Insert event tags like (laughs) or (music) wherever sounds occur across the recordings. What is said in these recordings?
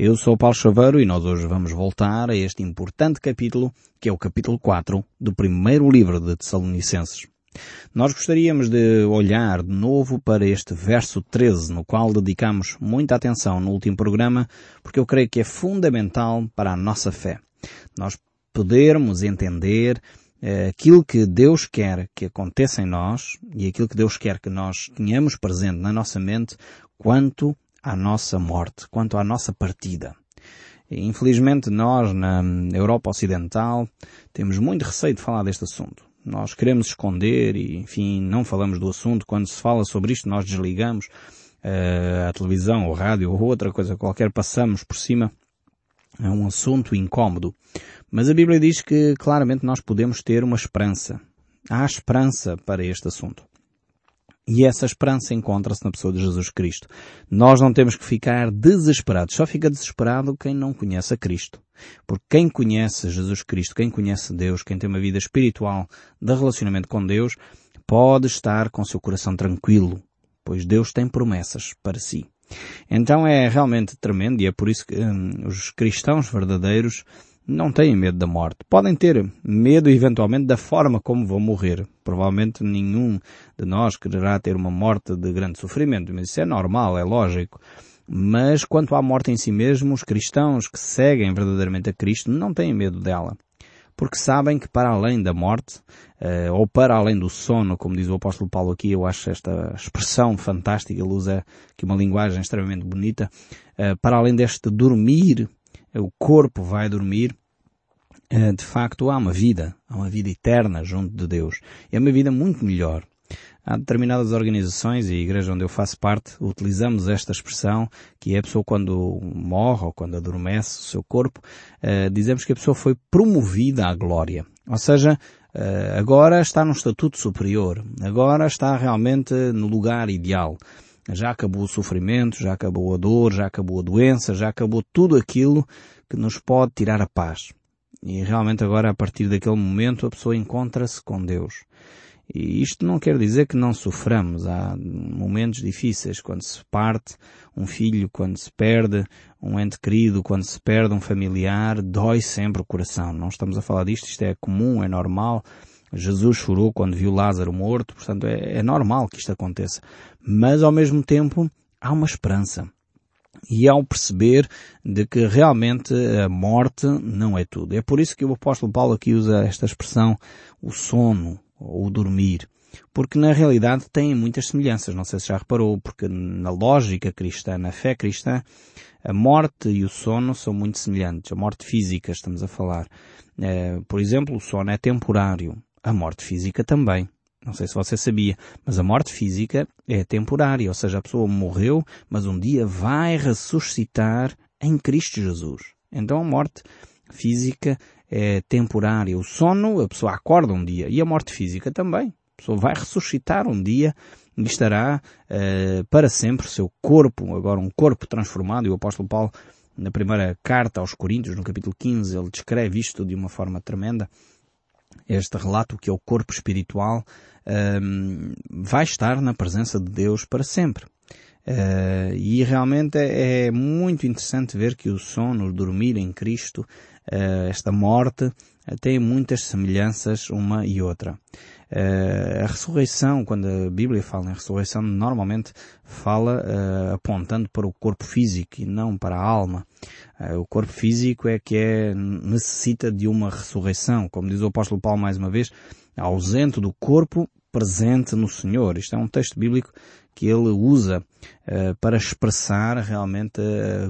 Eu sou Paulo Chaveiro e nós hoje vamos voltar a este importante capítulo, que é o capítulo 4 do primeiro livro de Tessalonicenses. Nós gostaríamos de olhar de novo para este verso 13, no qual dedicamos muita atenção no último programa, porque eu creio que é fundamental para a nossa fé. Nós podermos entender eh, aquilo que Deus quer que aconteça em nós e aquilo que Deus quer que nós tenhamos presente na nossa mente quanto à nossa morte, quanto à nossa partida. Infelizmente nós na Europa Ocidental temos muito receio de falar deste assunto. Nós queremos esconder e, enfim, não falamos do assunto. Quando se fala sobre isto, nós desligamos uh, a televisão, o rádio ou outra coisa qualquer, passamos por cima. É um assunto incómodo. Mas a Bíblia diz que claramente nós podemos ter uma esperança. Há esperança para este assunto. E essa esperança encontra-se na pessoa de Jesus Cristo. Nós não temos que ficar desesperados. Só fica desesperado quem não conhece a Cristo. Porque quem conhece Jesus Cristo, quem conhece Deus, quem tem uma vida espiritual de relacionamento com Deus, pode estar com seu coração tranquilo, pois Deus tem promessas para si. Então é realmente tremendo e é por isso que hum, os cristãos verdadeiros não têm medo da morte. Podem ter medo, eventualmente, da forma como vão morrer. Provavelmente nenhum de nós quererá ter uma morte de grande sofrimento, mas isso é normal, é lógico. Mas quanto à morte em si mesmo, os cristãos que seguem verdadeiramente a Cristo não têm medo dela. Porque sabem que para além da morte, uh, ou para além do sono, como diz o apóstolo Paulo aqui, eu acho esta expressão fantástica, ele usa aqui uma linguagem extremamente bonita, uh, para além deste dormir o corpo vai dormir, eh, de facto há uma vida, há uma vida eterna junto de Deus. É uma vida muito melhor. Há determinadas organizações e a igreja onde eu faço parte, utilizamos esta expressão, que é a pessoa quando morre ou quando adormece o seu corpo, uh, dizemos que a pessoa foi promovida à glória. Ou seja, uh, agora está num estatuto superior. Agora está realmente no lugar ideal. Já acabou o sofrimento, já acabou a dor, já acabou a doença, já acabou tudo aquilo que nos pode tirar a paz. E realmente agora, a partir daquele momento, a pessoa encontra-se com Deus. E isto não quer dizer que não soframos. Há momentos difíceis quando se parte um filho, quando se perde um ente querido, quando se perde um familiar, dói sempre o coração. Não estamos a falar disto, isto é comum, é normal. Jesus chorou quando viu Lázaro morto, portanto é, é normal que isto aconteça. Mas ao mesmo tempo há uma esperança. E ao perceber de que realmente a morte não é tudo. É por isso que o apóstolo Paulo aqui usa esta expressão, o sono, ou o dormir. Porque na realidade têm muitas semelhanças, não sei se já reparou, porque na lógica cristã, na fé cristã, a morte e o sono são muito semelhantes. A morte física, estamos a falar. Eh, por exemplo, o sono é temporário. A morte física também. Não sei se você sabia, mas a morte física é temporária, ou seja, a pessoa morreu, mas um dia vai ressuscitar em Cristo Jesus. Então a morte física é temporária. O sono, a pessoa acorda um dia, e a morte física também. A pessoa vai ressuscitar um dia e estará uh, para sempre seu corpo, agora um corpo transformado, e o apóstolo Paulo, na primeira carta aos Coríntios, no capítulo 15, ele descreve isto de uma forma tremenda este relato que é o corpo espiritual um, vai estar na presença de Deus para sempre. Uh, e realmente é, é, muito interessante ver que o sono, o dormir em Cristo, uh, esta morte, tem muitas semelhanças uma e outra. Uh, a ressurreição, quando a Bíblia fala em ressurreição, normalmente fala uh, apontando para o corpo físico e não para a alma. Uh, o corpo físico é que é, necessita de uma ressurreição. Como diz o apóstolo Paulo mais uma vez, ausente do corpo, presente no Senhor. Isto é um texto bíblico que ele usa para expressar realmente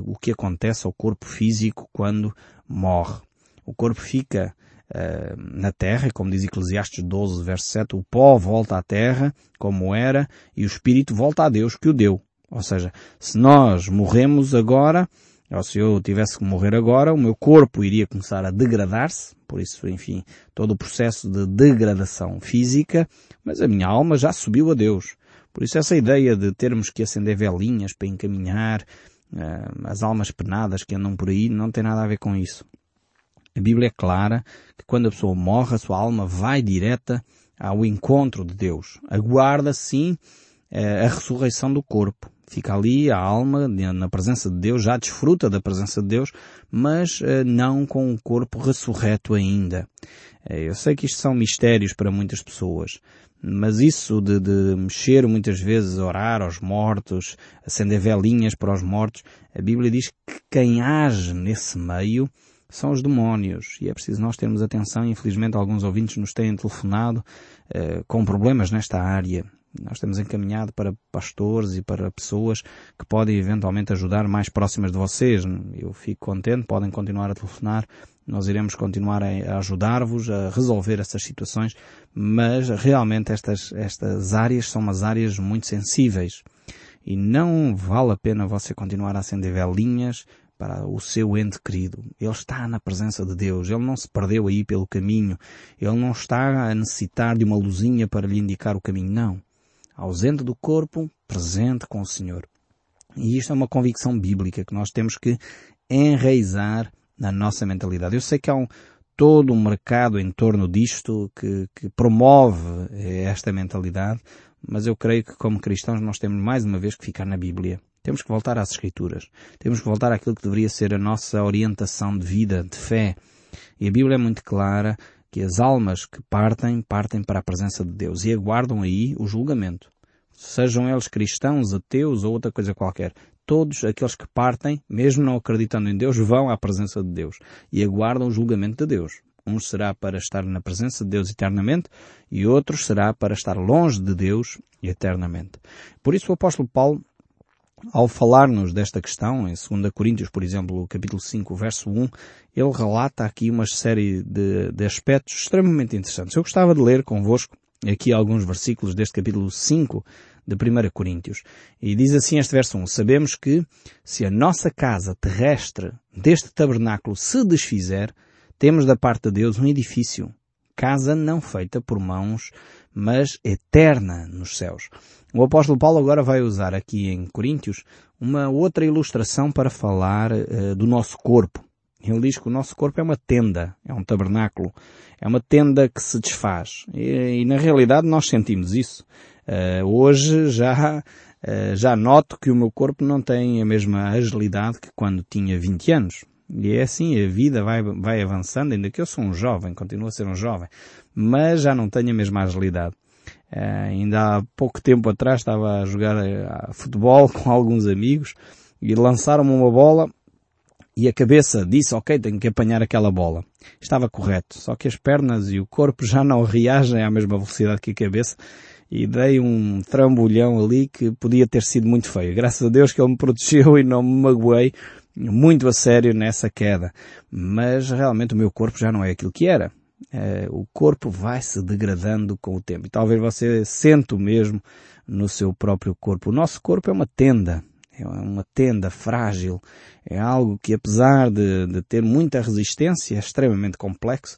o que acontece ao corpo físico quando morre. O corpo fica uh, na terra, como diz Eclesiastes 12, verso 7, o pó volta à terra como era e o espírito volta a Deus que o deu. Ou seja, se nós morremos agora, ou se eu tivesse que morrer agora, o meu corpo iria começar a degradar-se, por isso, enfim, todo o processo de degradação física, mas a minha alma já subiu a Deus. Por isso essa ideia de termos que acender velinhas para encaminhar uh, as almas penadas que andam por aí não tem nada a ver com isso. A Bíblia é clara que quando a pessoa morre, a sua alma vai direta ao encontro de Deus. Aguarda, sim, eh, a ressurreição do corpo fica ali, a alma, na presença de Deus, já desfruta da presença de Deus, mas uh, não com o corpo ressurreto ainda. Uh, eu sei que isto são mistérios para muitas pessoas, mas isso de, de, mexer muitas vezes, orar aos mortos, acender velinhas para os mortos, a Bíblia diz que quem age nesse meio são os demónios. E é preciso nós termos atenção. Infelizmente alguns ouvintes nos têm telefonado uh, com problemas nesta área. Nós temos encaminhado para pastores e para pessoas que podem eventualmente ajudar mais próximas de vocês. Eu fico contente, podem continuar a telefonar. Nós iremos continuar a ajudar-vos a resolver essas situações, mas realmente estas, estas áreas são umas áreas muito sensíveis. E não vale a pena você continuar a acender velinhas para o seu ente querido. Ele está na presença de Deus. Ele não se perdeu aí pelo caminho. Ele não está a necessitar de uma luzinha para lhe indicar o caminho. Não ausente do corpo, presente com o Senhor. E isto é uma convicção bíblica que nós temos que enraizar na nossa mentalidade. Eu sei que há um, todo um mercado em torno disto que, que promove esta mentalidade, mas eu creio que como cristãos nós temos mais uma vez que ficar na Bíblia. Temos que voltar às Escrituras. Temos que voltar àquilo que deveria ser a nossa orientação de vida, de fé. E a Bíblia é muito clara que as almas que partem, partem para a presença de Deus e aguardam aí o julgamento. Sejam eles cristãos, ateus ou outra coisa qualquer. Todos aqueles que partem, mesmo não acreditando em Deus, vão à presença de Deus e aguardam o julgamento de Deus. Um será para estar na presença de Deus eternamente e outros será para estar longe de Deus eternamente. Por isso o apóstolo Paulo ao falar-nos desta questão, em 2 Coríntios, por exemplo, capítulo 5, verso 1, ele relata aqui uma série de, de aspectos extremamente interessantes. Eu gostava de ler convosco aqui alguns versículos deste capítulo 5 de 1 Coríntios. E diz assim este verso 1, Sabemos que, se a nossa casa terrestre deste tabernáculo se desfizer, temos da parte de Deus um edifício, casa não feita por mãos, mas eterna nos céus. O apóstolo Paulo agora vai usar aqui em Coríntios uma outra ilustração para falar uh, do nosso corpo. Ele diz que o nosso corpo é uma tenda, é um tabernáculo, é uma tenda que se desfaz. E, e na realidade nós sentimos isso. Uh, hoje já, uh, já noto que o meu corpo não tem a mesma agilidade que quando tinha 20 anos. E é assim, a vida vai, vai avançando, ainda que eu sou um jovem, continuo a ser um jovem, mas já não tenho a mesma agilidade. Uh, ainda há pouco tempo atrás estava a jogar uh, futebol (laughs) com alguns amigos e lançaram-me uma bola e a cabeça disse, ok, tenho que apanhar aquela bola. Estava correto, só que as pernas e o corpo já não reagem à mesma velocidade que a cabeça e dei um trambolhão ali que podia ter sido muito feio. Graças a Deus que ele me protegeu (laughs) e não me magoei muito a sério nessa queda. Mas realmente o meu corpo já não é aquilo que era. É, o corpo vai se degradando com o tempo. E talvez você sente o mesmo no seu próprio corpo. O nosso corpo é uma tenda. É uma tenda frágil. É algo que apesar de, de ter muita resistência, é extremamente complexo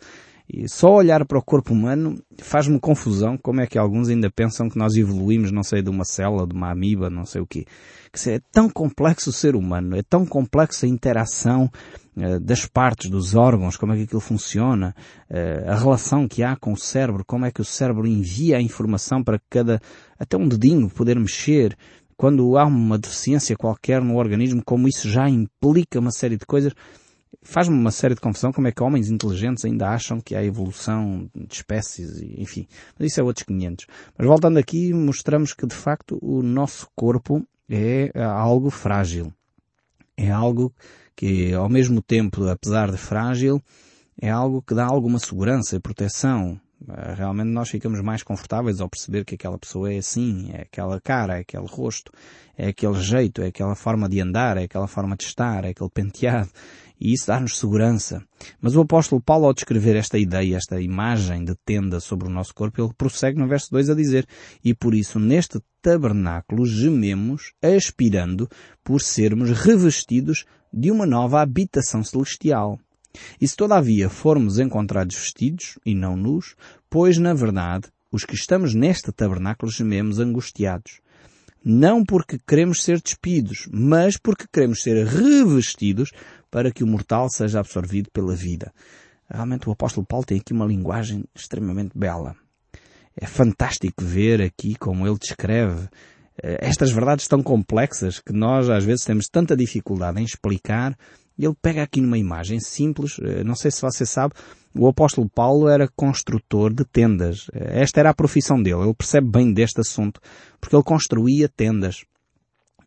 e só olhar para o corpo humano faz-me confusão como é que alguns ainda pensam que nós evoluímos, não sei, de uma célula, de uma amiba, não sei o quê. Que é tão complexo o ser humano, é tão complexo a interação uh, das partes, dos órgãos, como é que aquilo funciona, uh, a relação que há com o cérebro, como é que o cérebro envia a informação para cada, até um dedinho poder mexer, quando há uma deficiência qualquer no organismo, como isso já implica uma série de coisas, faz-me uma série de confusão como é que homens inteligentes ainda acham que há evolução de espécies, enfim. Mas isso é outros 500. Mas voltando aqui, mostramos que de facto o nosso corpo é algo frágil. É algo que ao mesmo tempo, apesar de frágil, é algo que dá alguma segurança e proteção. Realmente nós ficamos mais confortáveis ao perceber que aquela pessoa é assim, é aquela cara, é aquele rosto, é aquele jeito, é aquela forma de andar, é aquela forma de estar, é aquele penteado e isso dá-nos segurança. Mas o apóstolo Paulo, ao descrever esta ideia, esta imagem de tenda sobre o nosso corpo, ele prossegue no verso 2 a dizer, e por isso neste tabernáculo gememos, aspirando por sermos revestidos de uma nova habitação celestial. E se todavia formos encontrados vestidos, e não nus, pois na verdade, os que estamos neste tabernáculo gememos angustiados, não porque queremos ser despidos, mas porque queremos ser revestidos para que o mortal seja absorvido pela vida. Realmente o apóstolo Paulo tem aqui uma linguagem extremamente bela. É fantástico ver aqui como ele descreve estas verdades tão complexas que nós às vezes temos tanta dificuldade em explicar, ele pega aqui numa imagem simples, não sei se você sabe, o apóstolo Paulo era construtor de tendas. Esta era a profissão dele. Ele percebe bem deste assunto, porque ele construía tendas.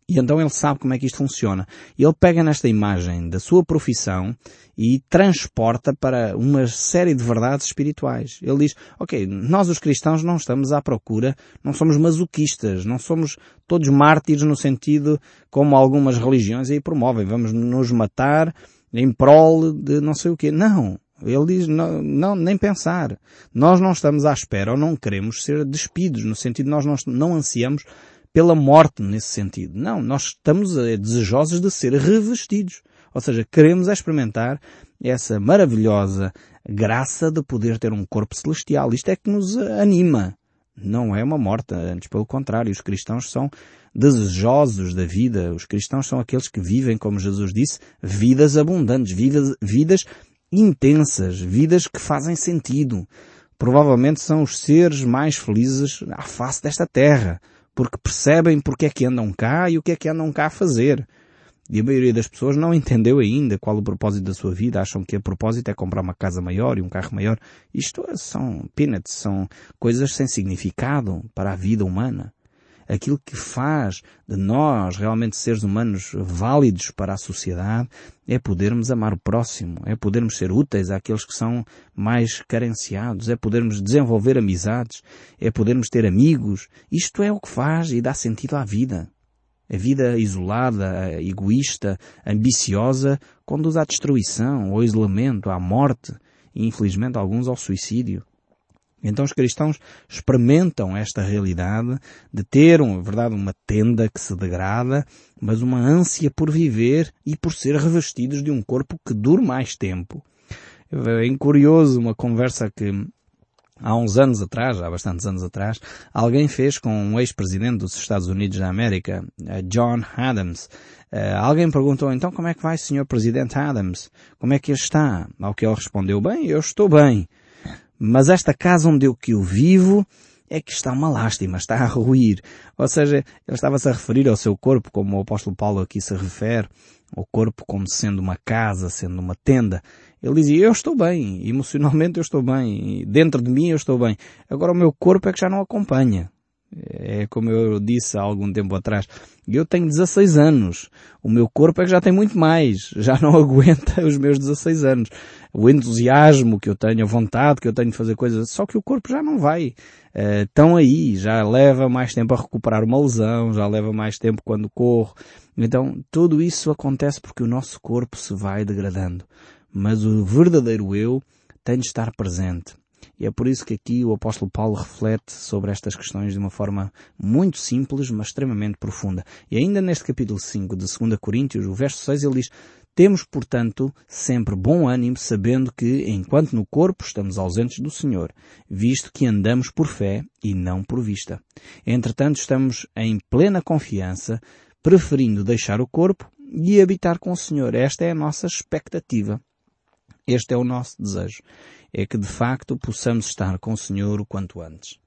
E então ele sabe como é que isto funciona. Ele pega nesta imagem da sua profissão e transporta para uma série de verdades espirituais. Ele diz, ok, nós os cristãos não estamos à procura, não somos masoquistas, não somos todos mártires no sentido como algumas religiões aí promovem, vamos nos matar em prol de não sei o quê. Não. Ele diz, não, não, nem pensar. Nós não estamos à espera ou não queremos ser despidos, no sentido nós não, não ansiamos pela morte nesse sentido. Não, nós estamos eh, desejosos de ser revestidos. Ou seja, queremos experimentar essa maravilhosa graça de poder ter um corpo celestial. Isto é que nos anima. Não é uma morte, antes pelo contrário. Os cristãos são desejosos da vida. Os cristãos são aqueles que vivem, como Jesus disse, vidas abundantes, vidas, vidas intensas, vidas que fazem sentido. Provavelmente são os seres mais felizes à face desta terra porque percebem porque é que andam cá e o que é que andam cá a fazer. E a maioria das pessoas não entendeu ainda qual o propósito da sua vida, acham que o propósito é comprar uma casa maior e um carro maior. Isto são peanuts, são coisas sem significado para a vida humana aquilo que faz de nós realmente seres humanos válidos para a sociedade é podermos amar o próximo, é podermos ser úteis àqueles que são mais carenciados, é podermos desenvolver amizades, é podermos ter amigos. Isto é o que faz e dá sentido à vida. A vida isolada, egoísta, ambiciosa, conduz à destruição, ao isolamento, à morte e, infelizmente, alguns ao suicídio. Então os cristãos experimentam esta realidade de ter, uma verdade, uma tenda que se degrada, mas uma ânsia por viver e por ser revestidos de um corpo que dure mais tempo. É curioso uma conversa que há uns anos atrás, há bastantes anos atrás, alguém fez com um ex-presidente dos Estados Unidos da América, eh, John Adams. Uh, alguém perguntou, então como é que vai, Sr. Presidente Adams? Como é que está? Ao que ele respondeu, bem, eu estou bem. Mas esta casa onde eu que eu vivo é que está uma lástima, está a ruir. Ou seja, ele estava-se a referir ao seu corpo, como o apóstolo Paulo aqui se refere, ao corpo como sendo uma casa, sendo uma tenda. Ele dizia, eu estou bem, emocionalmente eu estou bem, dentro de mim eu estou bem. Agora o meu corpo é que já não acompanha. É como eu disse há algum tempo atrás. Eu tenho 16 anos. O meu corpo é que já tem muito mais. Já não (laughs) aguenta os meus 16 anos. O entusiasmo que eu tenho, a vontade que eu tenho de fazer coisas, só que o corpo já não vai. Uh, estão aí, já leva mais tempo a recuperar uma lesão, já leva mais tempo quando corro. Então, tudo isso acontece porque o nosso corpo se vai degradando. Mas o verdadeiro eu tem de estar presente. É por isso que aqui o apóstolo Paulo reflete sobre estas questões de uma forma muito simples, mas extremamente profunda. E ainda neste capítulo 5 de 2 Coríntios, o verso 6, ele diz, temos, portanto, sempre bom ânimo, sabendo que, enquanto no corpo estamos ausentes do Senhor, visto que andamos por fé e não por vista. Entretanto, estamos em plena confiança, preferindo deixar o corpo e habitar com o Senhor. Esta é a nossa expectativa. Este é o nosso desejo é que de facto possamos estar com o Senhor o quanto antes.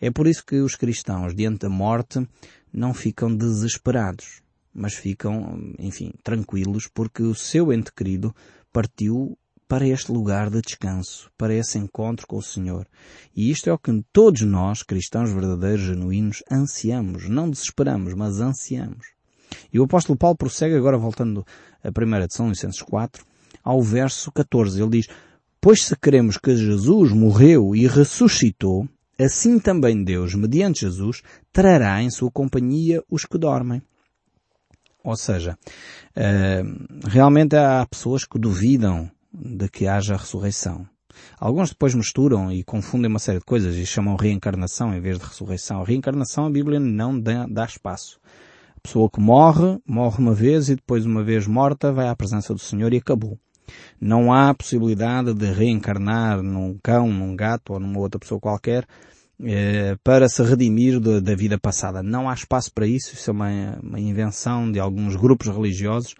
É por isso que os cristãos, diante da morte, não ficam desesperados, mas ficam, enfim, tranquilos porque o seu ente querido partiu para este lugar de descanso, para esse encontro com o Senhor. E isto é o que todos nós, cristãos verdadeiros, genuínos, ansiamos. Não desesperamos, mas ansiamos. E o apóstolo Paulo prossegue agora voltando a primeira de São Licenses 4, ao verso 14. Ele diz, Pois se queremos que Jesus morreu e ressuscitou, assim também Deus, mediante Jesus, trará em sua companhia os que dormem. Ou seja, uh, realmente há pessoas que duvidam de que haja ressurreição. Alguns depois misturam e confundem uma série de coisas e chamam reencarnação em vez de ressurreição. A reencarnação a Bíblia não dá espaço. A pessoa que morre, morre uma vez e depois uma vez morta vai à presença do Senhor e acabou. Não há possibilidade de reencarnar num cão, num gato ou numa outra pessoa qualquer eh, para se redimir da vida passada. Não há espaço para isso, isso é uma, uma, invenção de alguns grupos religiosos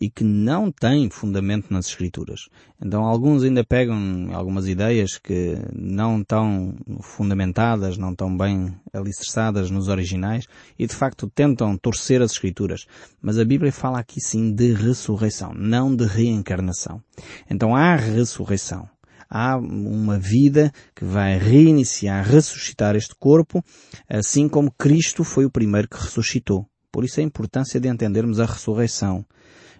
e que não tem fundamento nas Escrituras. Então alguns ainda pegam algumas ideias que não estão fundamentadas, não estão bem alicerçadas nos originais e de facto tentam torcer as Escrituras. Mas a Bíblia fala aqui sim de ressurreição, não de reencarnação. Então há ressurreição há uma vida que vai reiniciar, ressuscitar este corpo, assim como Cristo foi o primeiro que ressuscitou. Por isso a importância de entendermos a ressurreição.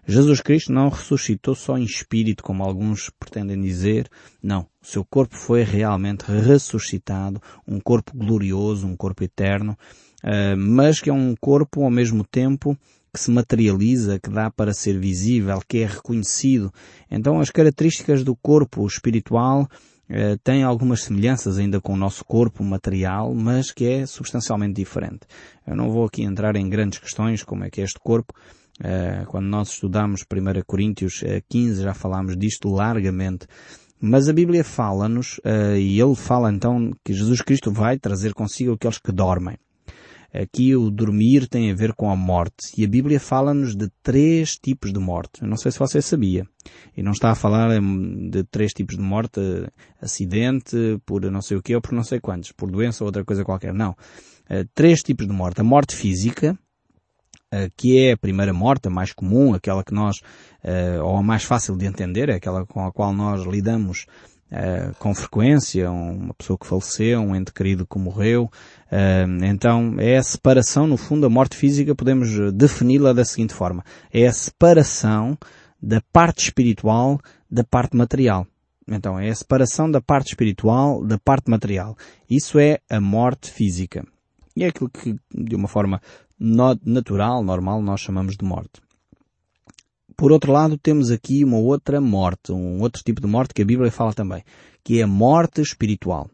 Jesus Cristo não ressuscitou só em espírito, como alguns pretendem dizer. Não. O seu corpo foi realmente ressuscitado, um corpo glorioso, um corpo eterno, eh, mas que é um corpo ao mesmo tempo que se materializa, que dá para ser visível, que é reconhecido. Então as características do corpo espiritual eh, têm algumas semelhanças ainda com o nosso corpo material, mas que é substancialmente diferente. Eu não vou aqui entrar em grandes questões como é que é este corpo. Eh, quando nós estudamos 1 Coríntios 15 eh, já falámos disto largamente. Mas a Bíblia fala-nos, uh, e ele fala então que Jesus Cristo vai trazer consigo aqueles que dormem. Aqui o dormir tem a ver com a morte. E a Bíblia fala-nos de três tipos de morte. Eu não sei se você sabia. E não está a falar hum, de três tipos de morte, acidente, por não sei o quê, ou por não sei quantos, por doença ou outra coisa qualquer. Não. Eh, três tipos de morte. A morte física, eh, que é a primeira morte, a mais comum, aquela que nós, eh, ou a mais fácil de entender, é aquela com a qual nós lidamos Uh, com frequência, uma pessoa que faleceu, um ente querido que morreu. Uh, então, é a separação, no fundo, a morte física, podemos defini-la da seguinte forma. É a separação da parte espiritual da parte material. Então, é a separação da parte espiritual da parte material. Isso é a morte física. E é aquilo que, de uma forma natural, normal, nós chamamos de morte. Por outro lado, temos aqui uma outra morte, um outro tipo de morte que a Bíblia fala também, que é a morte espiritual.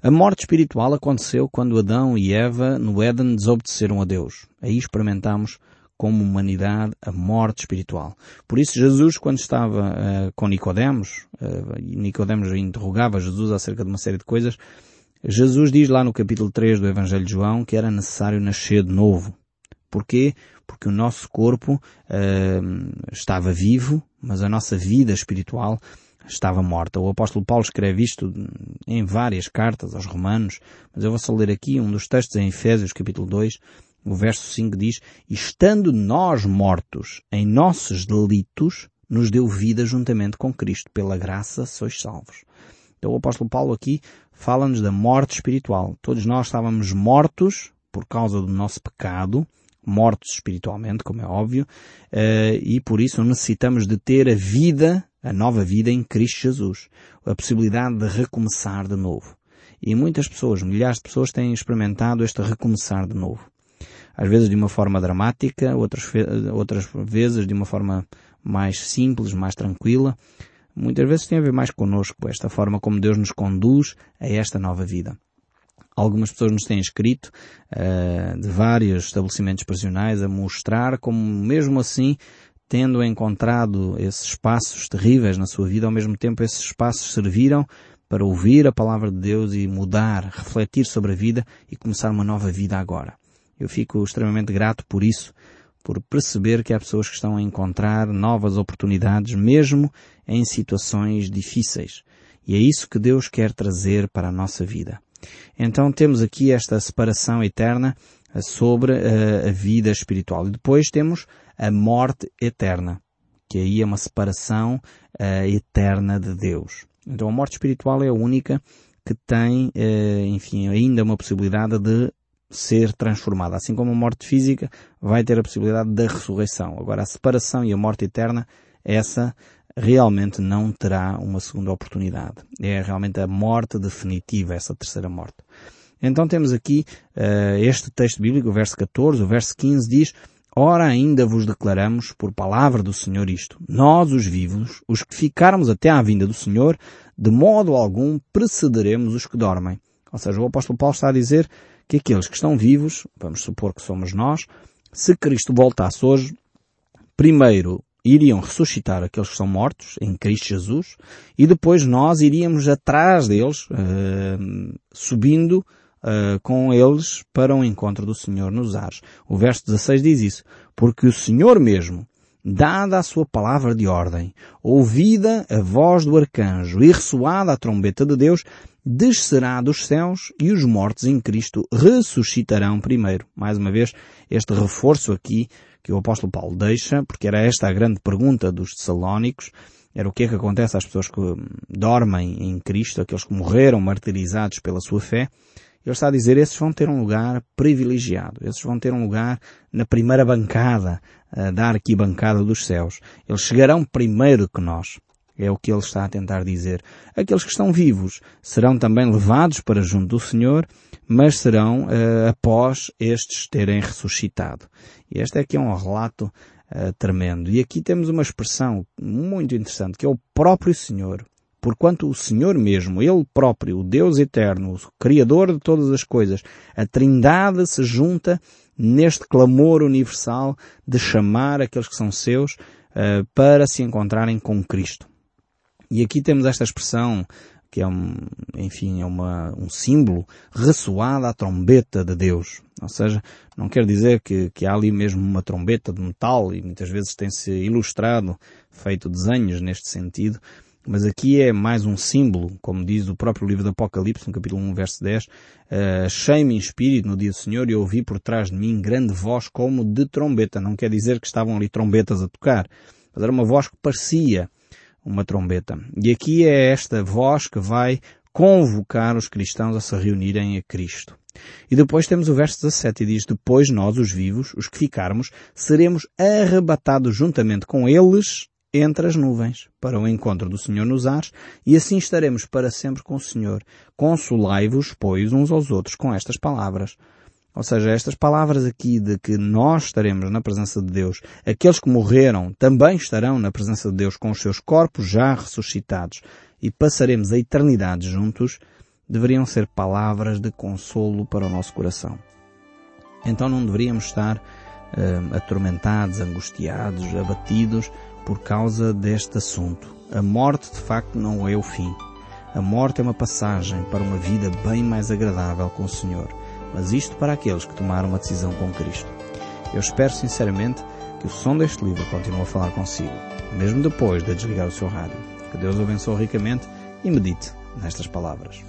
A morte espiritual aconteceu quando Adão e Eva no Éden desobedeceram a Deus. Aí experimentamos como humanidade a morte espiritual. Por isso Jesus, quando estava uh, com Nicodemos, uh, Nicodemos interrogava Jesus acerca de uma série de coisas, Jesus diz lá no capítulo 3 do Evangelho de João que era necessário nascer de novo. Porquê? Porque o nosso corpo uh, estava vivo, mas a nossa vida espiritual estava morta. O apóstolo Paulo escreve isto em várias cartas aos romanos, mas eu vou só ler aqui um dos textos em Efésios capítulo 2, o verso 5 diz, estando nós mortos em nossos delitos, nos deu vida juntamente com Cristo. Pela graça sois salvos. Então o apóstolo Paulo aqui fala-nos da morte espiritual. Todos nós estávamos mortos por causa do nosso pecado, mortos espiritualmente, como é óbvio, uh, e por isso necessitamos de ter a vida, a nova vida em Cristo Jesus. A possibilidade de recomeçar de novo. E muitas pessoas, milhares de pessoas têm experimentado este recomeçar de novo. Às vezes de uma forma dramática, outras, outras vezes de uma forma mais simples, mais tranquila. Muitas vezes tem a ver mais connosco, esta forma como Deus nos conduz a esta nova vida. Algumas pessoas nos têm escrito uh, de vários estabelecimentos prisionais a mostrar como mesmo assim tendo encontrado esses espaços terríveis na sua vida, ao mesmo tempo esses espaços serviram para ouvir a palavra de Deus e mudar, refletir sobre a vida e começar uma nova vida agora. Eu fico extremamente grato por isso, por perceber que há pessoas que estão a encontrar novas oportunidades mesmo em situações difíceis. E é isso que Deus quer trazer para a nossa vida. Então temos aqui esta separação eterna eh, sobre uh, a vida espiritual. E depois temos a morte eterna, que aí é uma separação uh, eterna de Deus. Então a morte espiritual é a única que tem, uh, enfim, ainda uma possibilidade de ser transformada. Assim como a morte física vai ter a possibilidade da ressurreição. Agora a separação e a morte eterna, essa realmente não terá uma segunda oportunidade. É realmente a morte definitiva, essa terceira morte. Então temos aqui uh, este texto bíblico, o verso 14, o verso 15 diz, Ora ainda vos declaramos por palavra do Senhor isto, nós os vivos, os que ficarmos até à vinda do Senhor, de modo algum precederemos os que dormem. Ou seja, o apóstolo Paulo está a dizer que aqueles que estão vivos, vamos supor que somos nós, se Cristo voltasse hoje, primeiro iriam ressuscitar aqueles que são mortos em Cristo Jesus e depois nós iríamos atrás deles, uh, subindo uh, com eles para o encontro do Senhor nos ares. O verso 16 diz isso. Porque o Senhor mesmo, dada a sua palavra de ordem, ouvida a voz do arcanjo e ressoada a trombeta de Deus, descerá dos céus e os mortos em Cristo ressuscitarão primeiro. Mais uma vez, este reforço aqui que o apóstolo Paulo deixa, porque era esta a grande pergunta dos Tessalónicos, era o que é que acontece às pessoas que dormem em Cristo, aqueles que morreram martirizados pela sua fé. Ele está a dizer, esses vão ter um lugar privilegiado, esses vão ter um lugar na primeira bancada, da arquibancada dos céus. Eles chegarão primeiro que nós. É o que ele está a tentar dizer. Aqueles que estão vivos serão também levados para junto do Senhor, mas serão uh, após estes terem ressuscitado. E este aqui é um relato uh, tremendo. E aqui temos uma expressão muito interessante, que é o próprio Senhor. Porquanto o Senhor mesmo, Ele próprio, o Deus eterno, o Criador de todas as coisas, a Trindade se junta neste clamor universal de chamar aqueles que são seus uh, para se encontrarem com Cristo. E aqui temos esta expressão que é um, enfim, é uma, um símbolo ressoada à trombeta de Deus. Ou seja, não quer dizer que, que há ali mesmo uma trombeta de metal e muitas vezes tem-se ilustrado, feito desenhos neste sentido, mas aqui é mais um símbolo, como diz o próprio livro do Apocalipse, no capítulo 1, verso 10, uh, achei-me em espírito no dia do Senhor e ouvi por trás de mim grande voz como de trombeta. Não quer dizer que estavam ali trombetas a tocar, mas era uma voz que parecia uma trombeta. E aqui é esta voz que vai convocar os cristãos a se reunirem a Cristo. E depois temos o verso 17 e diz, depois nós, os vivos, os que ficarmos, seremos arrebatados juntamente com eles entre as nuvens, para o encontro do Senhor nos ares, e assim estaremos para sempre com o Senhor. Consolai-vos, pois, uns aos outros com estas palavras. Ou seja, estas palavras aqui de que nós estaremos na presença de Deus, aqueles que morreram também estarão na presença de Deus com os seus corpos já ressuscitados e passaremos a eternidade juntos, deveriam ser palavras de consolo para o nosso coração. Então não deveríamos estar uh, atormentados, angustiados, abatidos por causa deste assunto. A morte de facto não é o fim. A morte é uma passagem para uma vida bem mais agradável com o Senhor mas isto para aqueles que tomaram uma decisão com Cristo. Eu espero sinceramente que o som deste livro continue a falar consigo, mesmo depois de desligar o seu rádio. Que Deus o abençoe ricamente e medite nestas palavras.